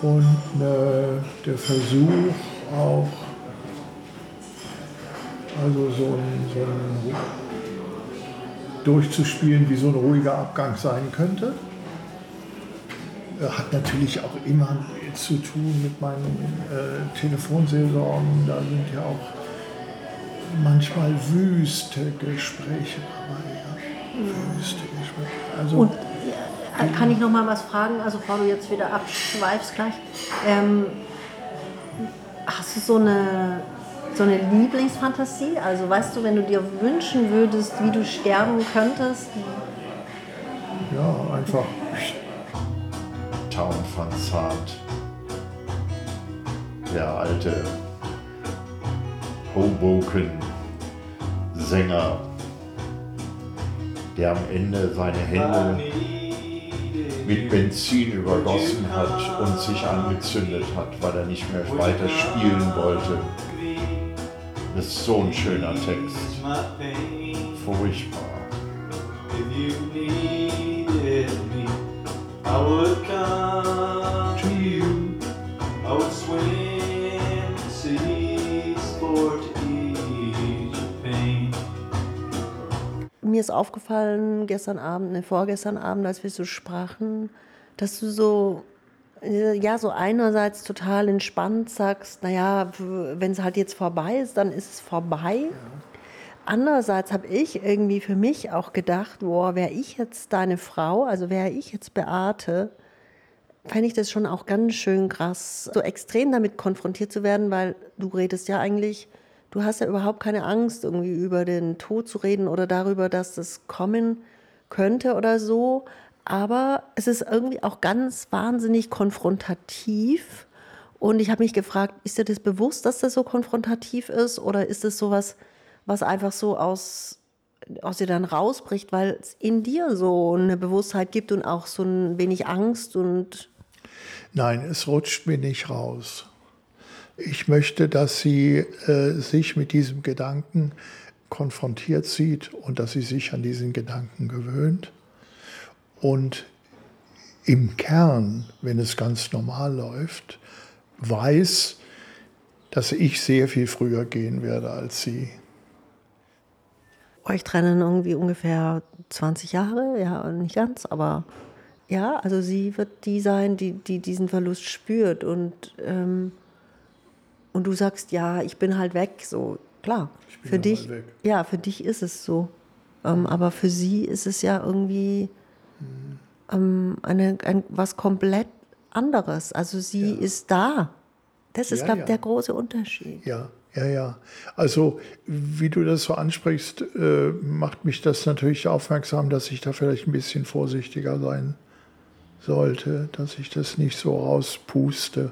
und eine, der Versuch auch, also so ein, so ein durchzuspielen, wie so ein ruhiger Abgang sein könnte. Hat natürlich auch immer zu tun mit meinen äh, Telefonseelsorgen. Da sind ja auch manchmal wüste Gespräche dabei. Ja. Wüste Gespräche. Also, und kann ich noch mal was fragen? Also, bevor du jetzt wieder abschweifst gleich. Ähm, hast du so eine, so eine Lieblingsfantasie? Also, weißt du, wenn du dir wünschen würdest, wie du sterben könntest? Ja, einfach. Town van Zart. Der alte Hoboken-Sänger, der am Ende seine Hände mit Benzin übergossen hat und sich angezündet hat, weil er nicht mehr weiter spielen wollte. Das ist so ein schöner Text. Furchtbar. Mir ist aufgefallen gestern Abend, ne, vorgestern Abend, als wir so sprachen, dass du so, äh, ja, so einerseits total entspannt sagst, naja, wenn es halt jetzt vorbei ist, dann ist es vorbei. Ja. Andererseits habe ich irgendwie für mich auch gedacht, boah, wäre ich jetzt deine Frau, also wäre ich jetzt Beate, fände ich das schon auch ganz schön krass, so extrem damit konfrontiert zu werden, weil du redest ja eigentlich du hast ja überhaupt keine Angst, irgendwie über den Tod zu reden oder darüber, dass das kommen könnte oder so. Aber es ist irgendwie auch ganz wahnsinnig konfrontativ. Und ich habe mich gefragt, ist dir das bewusst, dass das so konfrontativ ist? Oder ist es sowas, was einfach so aus, aus dir dann rausbricht, weil es in dir so eine Bewusstheit gibt und auch so ein wenig Angst und. Nein, es rutscht mir nicht raus. Ich möchte, dass sie äh, sich mit diesem Gedanken konfrontiert sieht und dass sie sich an diesen Gedanken gewöhnt. Und im Kern, wenn es ganz normal läuft, weiß, dass ich sehr viel früher gehen werde als sie. Euch trennen irgendwie ungefähr 20 Jahre, ja, nicht ganz, aber ja, also sie wird die sein, die, die diesen Verlust spürt und ähm, und du sagst, ja, ich bin halt weg, so klar. für dich, ja, für dich ist es so. Ähm, aber für sie ist es ja irgendwie mhm. ähm, eine, ein, was komplett anderes. Also sie ja. ist da. Das ist, ja, glaube ich, ja. der große Unterschied. Ja, ja, ja. Also, wie du das so ansprichst, äh, macht mich das natürlich aufmerksam, dass ich da vielleicht ein bisschen vorsichtiger sein sollte, dass ich das nicht so rauspuste.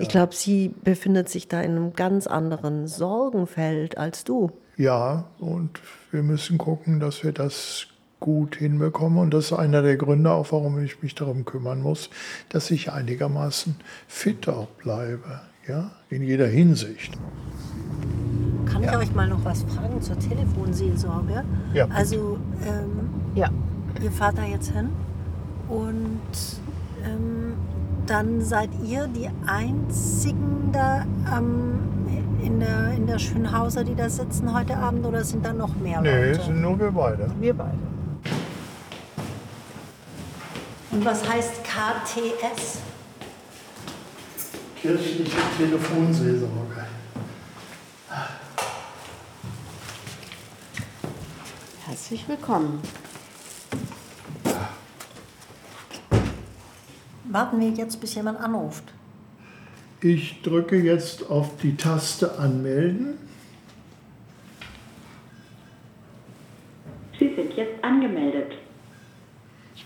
Ich glaube, sie befindet sich da in einem ganz anderen Sorgenfeld als du. Ja, und wir müssen gucken, dass wir das gut hinbekomme. Und das ist einer der Gründe auch, warum ich mich darum kümmern muss, dass ich einigermaßen fit auch bleibe. Ja, in jeder Hinsicht. Kann ja. ich euch mal noch was fragen zur Telefonseelsorge? Ja. Also, ähm, ja. ihr fahrt da jetzt hin und ähm, dann seid ihr die einzigen da ähm, in, der, in der Schönhauser, die da sitzen heute Abend oder sind da noch mehr Leute? Nee, es sind nur wir beide. Wir beide. Und was heißt KTS? Kirchliche Telefonseelsorge. Herzlich willkommen. Warten wir jetzt, bis jemand anruft. Ich drücke jetzt auf die Taste Anmelden. Sie sind jetzt angemeldet.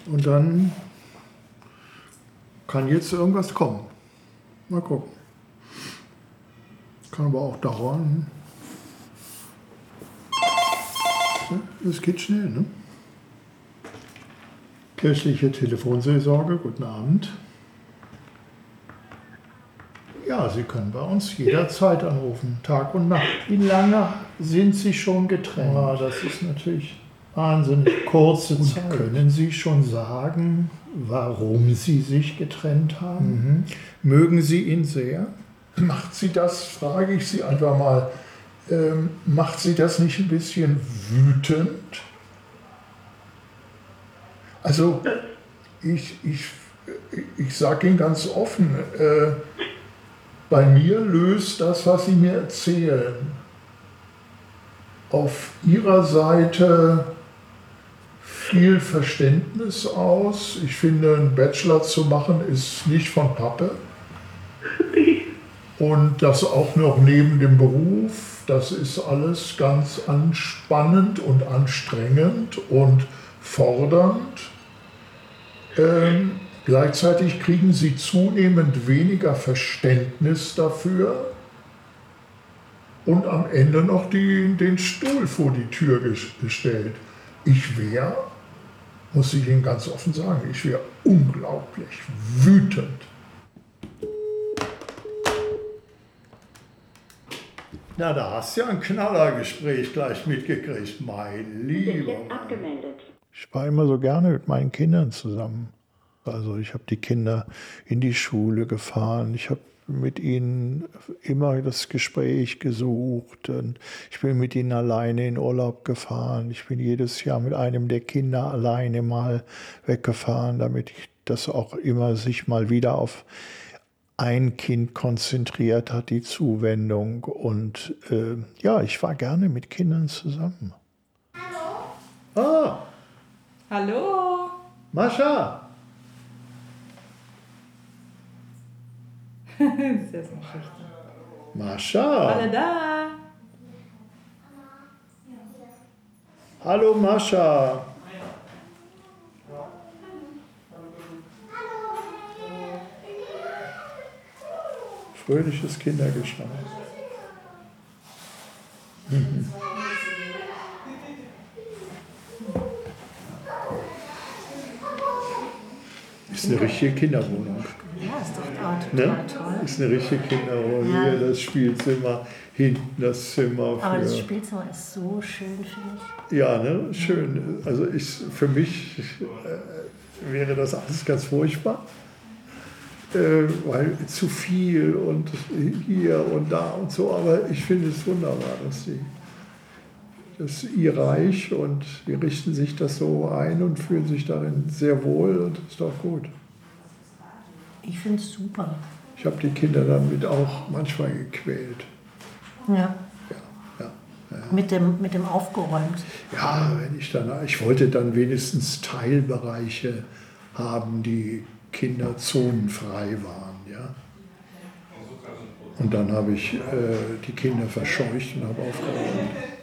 Und dann kann jetzt irgendwas kommen. Mal gucken. Kann aber auch dauern. Das geht schnell, ne? Kirchliche Telefonseelsorge, guten Abend. Ja, Sie können bei uns jederzeit anrufen, Tag und Nacht. Wie lange sind Sie schon getrennt? Ja, das ist natürlich wahnsinnig kurze Zeit. Können Sie schon sagen, warum Sie sich getrennt haben? Mhm. Mögen Sie ihn sehr? Macht Sie das, frage ich Sie einfach mal, ähm, macht Sie das nicht ein bisschen wütend? Also, ich, ich, ich sage Ihnen ganz offen, äh, bei mir löst das, was Sie mir erzählen, auf Ihrer Seite viel Verständnis aus. Ich finde, einen Bachelor zu machen ist nicht von Pappe. Und das auch noch neben dem Beruf, das ist alles ganz anspannend und anstrengend und fordernd. Ähm, Gleichzeitig kriegen sie zunehmend weniger Verständnis dafür und am Ende noch die, den Stuhl vor die Tür gestellt. Ich wäre, muss ich Ihnen ganz offen sagen, ich wäre unglaublich wütend. Na, da hast du ja ein Knallergespräch gleich mitgekriegt, mein Lieber. Ich war immer so gerne mit meinen Kindern zusammen. Also ich habe die Kinder in die Schule gefahren, ich habe mit ihnen immer das Gespräch gesucht und ich bin mit ihnen alleine in Urlaub gefahren. Ich bin jedes Jahr mit einem der Kinder alleine mal weggefahren, damit ich das auch immer sich mal wieder auf ein Kind konzentriert hat, die Zuwendung. Und äh, ja, ich war gerne mit Kindern zusammen. Hallo. Ah. Hallo. Mascha. Sehr, sehr schüchtern. Mascha. Alle da. Hallo Mascha. Fröhliches Kindergeschrei. Mhm. Ist eine richtige Kinderwohnung. Ja, ist doch total ne? toll. Ist eine richtige Kinderwohnung. Ja. Hier das Spielzimmer, hinten das Zimmer. Aber das Spielzimmer ist so schön, finde ich. Ja, ne? schön. Also ich, für mich äh, wäre das alles ganz furchtbar. Äh, weil zu viel und hier und da und so. Aber ich finde es wunderbar, dass sie das ist ihr Reich und die richten sich das so ein und fühlen sich darin sehr wohl und ist doch gut. Ich finde es super. Ich habe die Kinder damit auch manchmal gequält. Ja. Ja, ja, ja. Mit, dem, mit dem aufgeräumt. Ja, wenn ich dann, ich wollte dann wenigstens Teilbereiche haben, die kinderzonenfrei waren. Ja. Und dann habe ich äh, die Kinder verscheucht und habe aufgeräumt.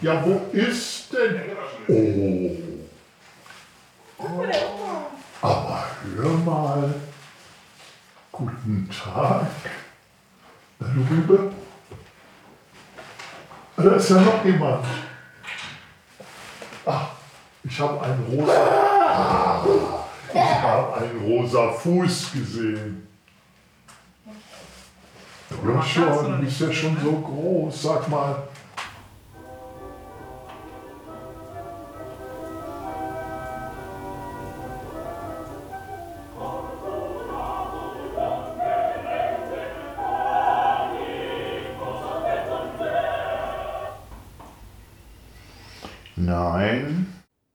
Ja, wo ist denn? Oh. Aber hör mal. Guten Tag. Na, du Rübe? Da ist ja noch jemand. Ach, ich habe einen rosa. Ich habe einen rosa Fuß gesehen. Ja schon, du bist ja schon so groß, sag mal.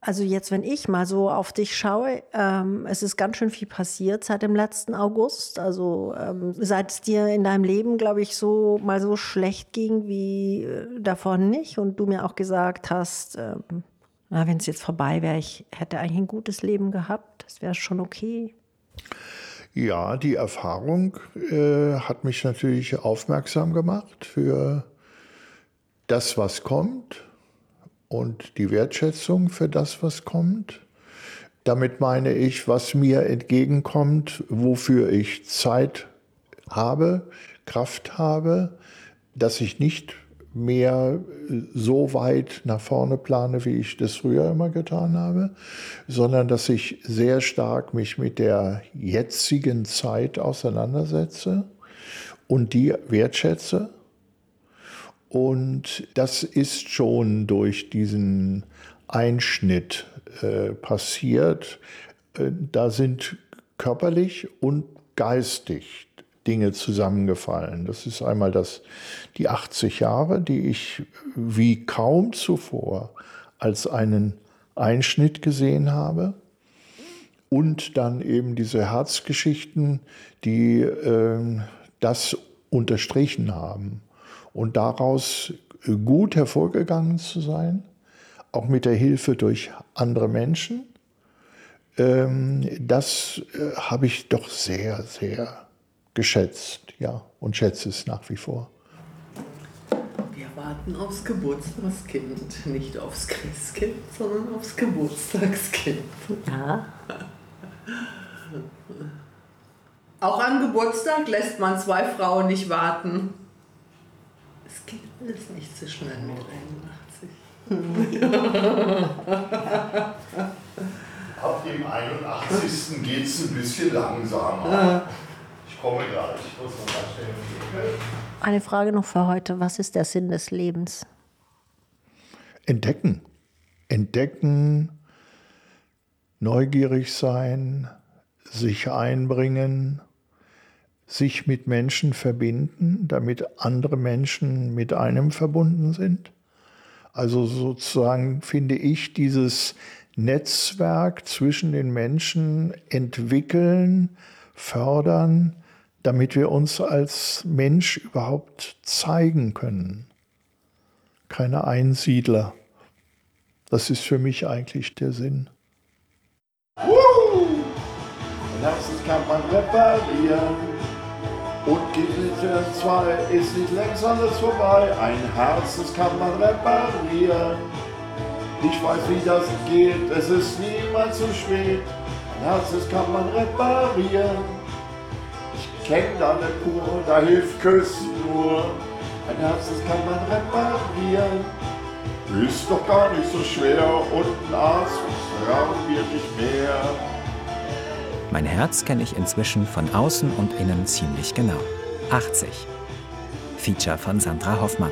Also jetzt, wenn ich mal so auf dich schaue, ähm, es ist ganz schön viel passiert seit dem letzten August. Also ähm, seit es dir in deinem Leben, glaube ich, so mal so schlecht ging wie äh, davor nicht und du mir auch gesagt hast, ähm, wenn es jetzt vorbei wäre, ich hätte eigentlich ein gutes Leben gehabt, das wäre schon okay. Ja, die Erfahrung äh, hat mich natürlich aufmerksam gemacht für das, was kommt und die Wertschätzung für das, was kommt. Damit meine ich, was mir entgegenkommt, wofür ich Zeit habe, Kraft habe, dass ich nicht mehr so weit nach vorne plane, wie ich das früher immer getan habe, sondern dass ich sehr stark mich mit der jetzigen Zeit auseinandersetze und die wertschätze und das ist schon durch diesen Einschnitt äh, passiert. Äh, da sind körperlich und geistig Dinge zusammengefallen. Das ist einmal das, die 80 Jahre, die ich wie kaum zuvor als einen Einschnitt gesehen habe. Und dann eben diese Herzgeschichten, die äh, das unterstrichen haben und daraus äh, gut hervorgegangen zu sein, auch mit der Hilfe durch andere Menschen, ähm, das äh, habe ich doch sehr, sehr geschätzt, ja, und schätze es nach wie vor. Wir warten aufs Geburtstagskind, nicht aufs Christkind, sondern aufs Geburtstagskind. Ja. Auch am Geburtstag lässt man zwei Frauen nicht warten. Es geht alles nicht so schnell mit 81. Ab dem 81. geht es ein bisschen langsamer. Ich komme gleich. Ich muss noch mal schnell Eine Frage noch für heute. Was ist der Sinn des Lebens? Entdecken. Entdecken, neugierig sein, sich einbringen, sich mit Menschen verbinden, damit andere Menschen mit einem verbunden sind. Also sozusagen finde ich dieses Netzwerk zwischen den Menschen entwickeln, fördern, damit wir uns als Mensch überhaupt zeigen können. Keine Einsiedler. Das ist für mich eigentlich der Sinn. Ein Herz kann man reparieren. Und Gebiete 2 ist nicht längst alles vorbei. Ein Herz, das kann man reparieren. Ich weiß, wie das geht, es ist niemals zu spät. Ein Herz, das kann man reparieren. Ich kenne da eine Kur, da hilft Küssen nur. Ein Herz, das kann man reparieren. Ist doch gar nicht so schwer und ein Arzt brauchen wir nicht mehr. Mein Herz kenne ich inzwischen von außen und innen ziemlich genau. 80. Feature von Sandra Hoffmann.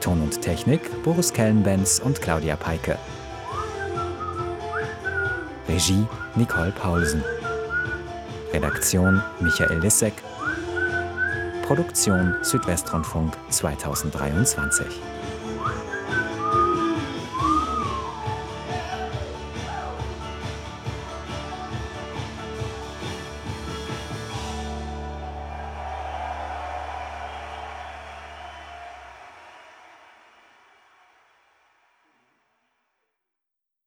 Ton und Technik Boris Kellenbenz und Claudia Peike. Regie Nicole Paulsen. Redaktion Michael Lissek. Produktion Südwestrundfunk 2023.